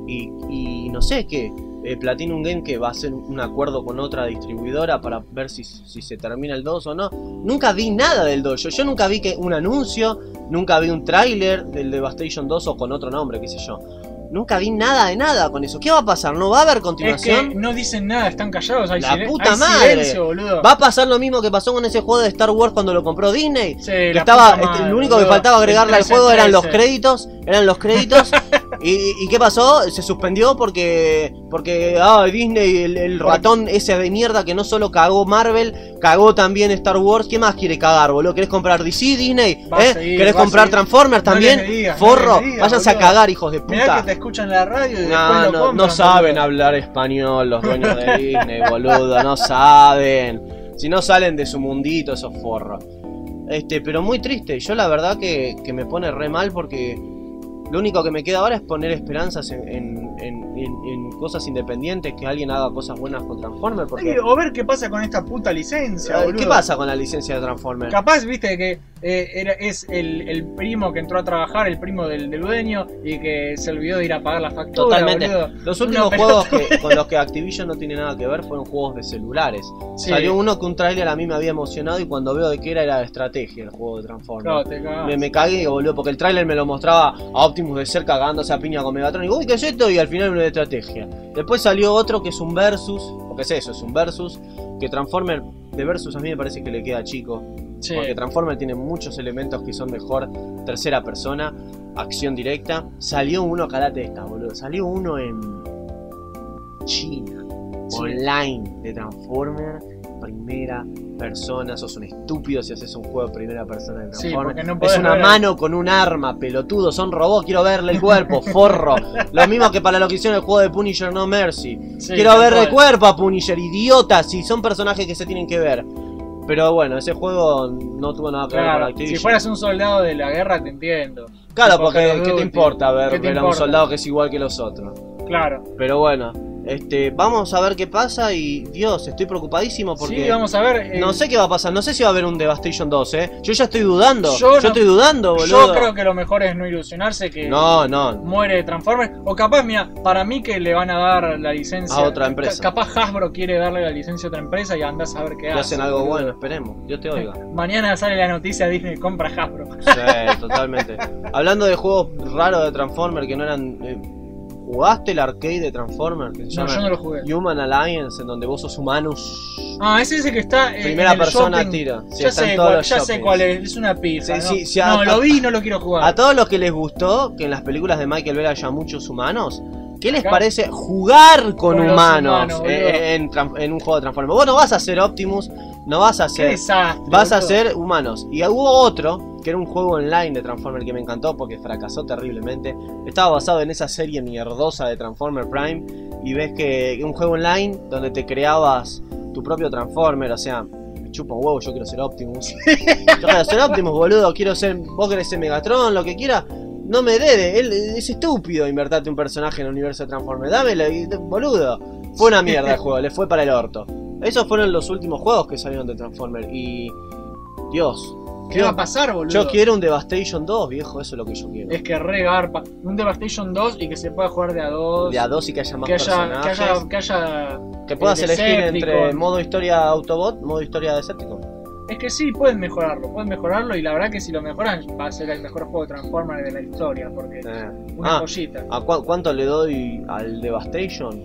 y, y no sé qué. eh, Platinum Game que va a hacer un acuerdo con otra distribuidora para ver si, si se termina el 2 o no. Nunca vi nada del 2. Yo, yo nunca vi que un anuncio, nunca vi un tráiler del Devastation 2 o con otro nombre, qué sé yo. Nunca vi nada de nada con eso. ¿Qué va a pasar? ¿No va a haber es continuación? que no dicen nada, están callados. Hay, La puta hay madre. silencio, boludo. ¿Va a pasar lo mismo que pasó con ese juego de Star Wars cuando lo compró Disney? Sí, Que la estaba, puta este, madre, lo único que faltaba agregarle al juego eran los 13. créditos, eran los créditos. [LAUGHS] y, ¿Y qué pasó? Se suspendió porque porque ah, Disney, el, el ratón ese de mierda que no solo cagó Marvel, cagó también Star Wars. ¿Qué más quiere cagar, boludo? ¿Querés comprar DC, Disney? Va ¿Eh? seguir, ¿Querés comprar. Transformers también? digas, Forro, no digas, váyanse a cagar, hijos de Mirá que puta. te escuchan en la radio y después No, lo no, compran, no saben boludo. hablar español los dueños de Disney, boludo, no saben. Si no salen de su mundito esos forros. Este, pero muy triste. Yo la verdad que, que me pone re mal porque lo único que me queda ahora es poner esperanzas en, en- en- en- en cosas independientes, que alguien haga cosas buenas con Transformers. Porque, Sí, O ver qué pasa con esta puta licencia, Eh, boludo. ¿Qué pasa con la licencia de Transformers? Capaz, viste, que eh, era, es el, el primo que entró a trabajar, el primo del, del dueño, y que se olvidó de ir a pagar la factura, Totalmente. boludo. Los últimos juegos que, [LAUGHS] con los que Activision no tiene nada que ver fueron juegos de celulares. Sí. Salió uno que un tráiler a mí me había emocionado y cuando veo de qué era era de estrategia el juego de Transformers. No, te. Me, me cagué, boludo, porque el tráiler me lo mostraba a Optimus de cerca cagándose a piña con Megatron. Y digo, uy, ¿qué es esto? Y al final uno de estrategia. Después salió otro que es un Versus, porque es eso, es un Versus. Que Transformer de Versus a mí me parece que le queda chico. Sí. Porque Transformer tiene muchos elementos que son mejor tercera persona, acción directa. Salió uno, calate esta, boludo. Salió uno en China, Sí. online de Transformer, primera persona. Sos un estúpido si haces un juego de primera persona de Sí, Transformer. porque no es una ver- mano con un arma, pelotudo, son robots, quiero verle el cuerpo, [LAUGHS] forro. Lo mismo que para lo que hicieron el juego de Punisher No Mercy. Sí, Quiero tal ver de cual. cuerpo a Punisher, idiota, si son personajes que se tienen que ver. Pero bueno, ese juego no tuvo nada que ver con Activision. si fueras un soldado de la guerra, te entiendo. Claro, porque ¿qué te importa ver, ¿qué te ver a un soldado que es igual que los otros? Claro. Pero bueno, este, vamos a ver qué pasa y Dios, estoy preocupadísimo porque Sí, vamos a ver. eh, no sé qué va a pasar, no sé si va a haber un Devastation 2, eh. Yo ya estoy dudando, Yo yo, no- estoy dudando, boludo. Yo creo que lo mejor es no ilusionarse que No, no, muere Transformers. O capaz, mira, para mí que le van a dar la licencia A otra empresa. Ca- capaz Hasbro quiere darle la licencia a otra empresa y andás a ver qué hace. hacen algo boludo. bueno, esperemos. Dios te oiga. [LAUGHS] Mañana sale la noticia Disney compra Hasbro. Sí, totalmente. Hablando de juegos raros de Transformers que no eran. eh, ¿Jugaste el arcade de Transformers? Que se No, llama yo no lo jugué. Human Alliance, en donde vos sos humanos. Ah, ese es el que está eh, Primera en el persona shopping. tira. Sí, ya sé, cuál, ya sé cuál es, es una pizza. Sí, ¿no? sí, lo vi y no lo quiero jugar. A todos los que les gustó que en las películas de Michael Bay haya muchos humanos, ¿qué les Acá. parece jugar con, humanos, en, un juego de Transformers? Vos no vas a ser Optimus, no vas a ser. desastre. Vas a ser humanos. Y hubo otro, que era un juego online de Transformers que me encantó porque fracasó terriblemente. Estaba basado en esa serie mierdosa de Transformer Prime. Y ves que un juego online donde te creabas tu propio Transformer, o sea, me chupa un huevo, yo quiero ser Optimus. [LAUGHS] yo quiero ser Optimus, boludo, quiero ser. Vos querés ser Megatron, lo que quieras. No me dé, él es estúpido invertirte un personaje en el universo de Transformers. Dámelo, boludo. Fue una mierda el juego, le fue para el orto. Esos fueron los últimos juegos que salieron de Transformers. Y. Dios. ¿Qué va a pasar, boludo? Yo quiero un Devastation 2, viejo, eso es lo que yo quiero. Es que re garpa. Un Devastation 2 y que se pueda jugar de a dos. De a dos y que haya más que haya, que haya, que haya. Que puedas el elegir entre modo historia Autobot, modo historia Decepticon. Es que sí, pueden mejorarlo, pueden mejorarlo y la verdad que si lo mejoran va a ser el mejor juego de Transformers de la historia, porque Eh. una Ah, joyita. ¿a cu- cuánto le doy al Devastation?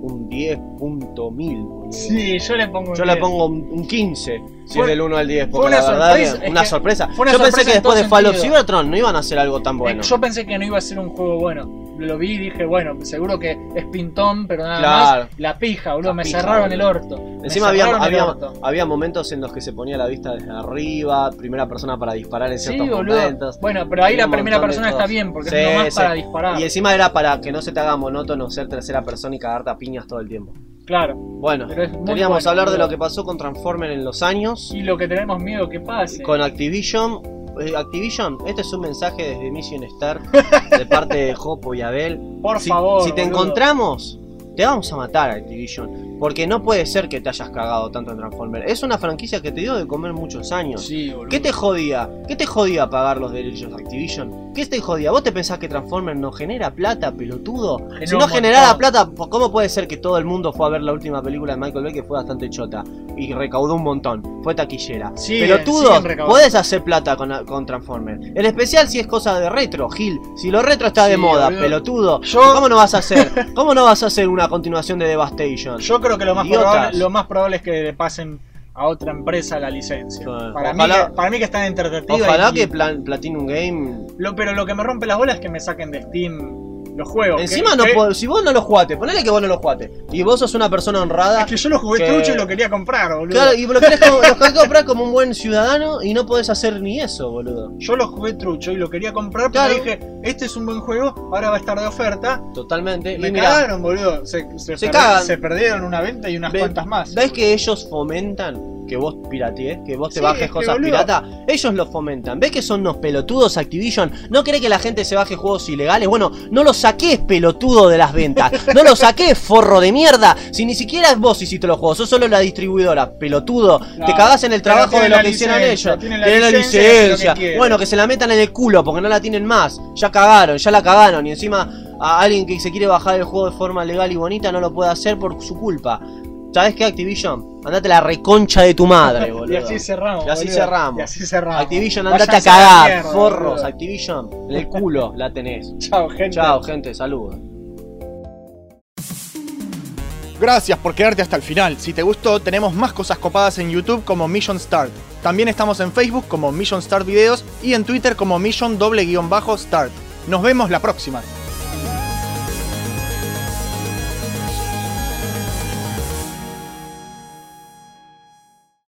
Un 10.1000. boludo. Sí, yo le pongo un Yo le 10. pongo un, un 15, si Fue- es del 1 al 10. fue Porque una la verdad sorpresa, que es una que sorpresa. fue una Yo pensé sorpresa que en todo después de Fall of. Cybertron no iban a hacer algo tan bueno. Yo pensé que no iba a ser un juego bueno. Lo vi y dije, bueno, seguro que es pintón, pero nada Claro. más. La pija, boludo, La me pija, cerraron el orto. Encima había, había, orto. había momentos en los que se ponía la vista desde arriba, primera persona para disparar en Sí, ciertos boludo. momentos. Bueno, pero ahí la primera persona está bien, porque Sí, es nomás sí. para disparar. Y encima era para que no se te haga monótono ser tercera persona y cagarte a piñas todo el tiempo. Claro, Bueno, queríamos bueno, hablar de lo que pasó con Transformers en los años. Y lo que tenemos miedo que pase. Con Activision. Eh, Activision, este es un mensaje desde Mission Star de parte de Jopo y Abel. Por si, favor. si te boludo. encontramos, te vamos a matar Activision. Porque no puede ser que te hayas cagado tanto en Transformers. Es una franquicia que te dio de comer muchos años. Sí, boludo. ¿Qué te jodía? ¿Qué te jodía pagar los derechos de Activision? ¿Qué te jodía? ¿Vos te pensás que Transformers no genera plata, pelotudo? Genera si no generara plata, ¿cómo puede ser que todo el mundo fue a ver la última película de Michael Bay que fue bastante chota? Y recaudó un montón. Fue taquillera. Siguen- pelotudo, podés hacer plata con, con Transformers. En especial si es cosa de retro, Gil. Si lo retro está de Sí, moda, boludo. pelotudo. Yo- ¿Cómo no vas a hacer? ¿Cómo no vas a hacer una continuación de Devastation? Yo creo que lo más, probable, lo más probable es que le pasen a otra empresa la licencia. Sí. Para, mí, Ojalá- para mí que están en. Ojalá y- que Platinum Game Lo, pero lo que me rompe las bolas es que me saquen de Steam los juegos. Encima que- no que- si vos no lo jugaste, ponele que vos no lo jugaste. Y vos sos una persona honrada. Es que yo lo jugué que- trucho y lo quería comprar, boludo. Claro, y lo querés, como- lo querés comprar como un buen ciudadano y no podés hacer ni eso, boludo. Yo lo jugué trucho y lo quería comprar porque Claro. dije, este es un buen juego, ahora va a estar de oferta. Totalmente. Y me y mirá, cagaron, boludo. Se, se Se perdi- cagan. se perdieron una venta y unas cuantas más. ¿Ves que ellos fomentan que vos piratees, que vos te Sí, bajes es que, cosas boludo. pirata, ellos lo fomentan. ¿Ves que son unos pelotudos Activision? ¿No cree que la gente se baje juegos ilegales? Bueno, no lo saques pelotudo de las ventas. [LAUGHS] No lo saques forro de mierda. Si ni siquiera vos hiciste los juegos, sos solo la distribuidora, pelotudo. te cagás en el trabajo de lo que hicieron ellos. tienen la la licencia, que licencia. Bueno, que se la metan en el culo porque no la tienen más. Ya cagaron, ya la cagaron. Y encima a alguien que se quiere bajar el juego de forma legal y bonita no lo puede hacer por su culpa. ¿Sabes qué, Activision? Andate la reconcha de tu madre, [LAUGHS] boludo. Y así cerramos. Y así boludo. cerramos. Y así cerramos. Activision, andate a cagar, mierda, forros, boludo. Activision. En el culo la tenés. [LAUGHS] Chao, gente. Chao, gente, saludos. Gracias por quedarte hasta el final. Si te gustó, tenemos más cosas copadas en YouTube como Mission Start. También estamos en Facebook como Mission Start Videos y en Twitter como Mission doble guion bajo Start. Nos vemos la próxima.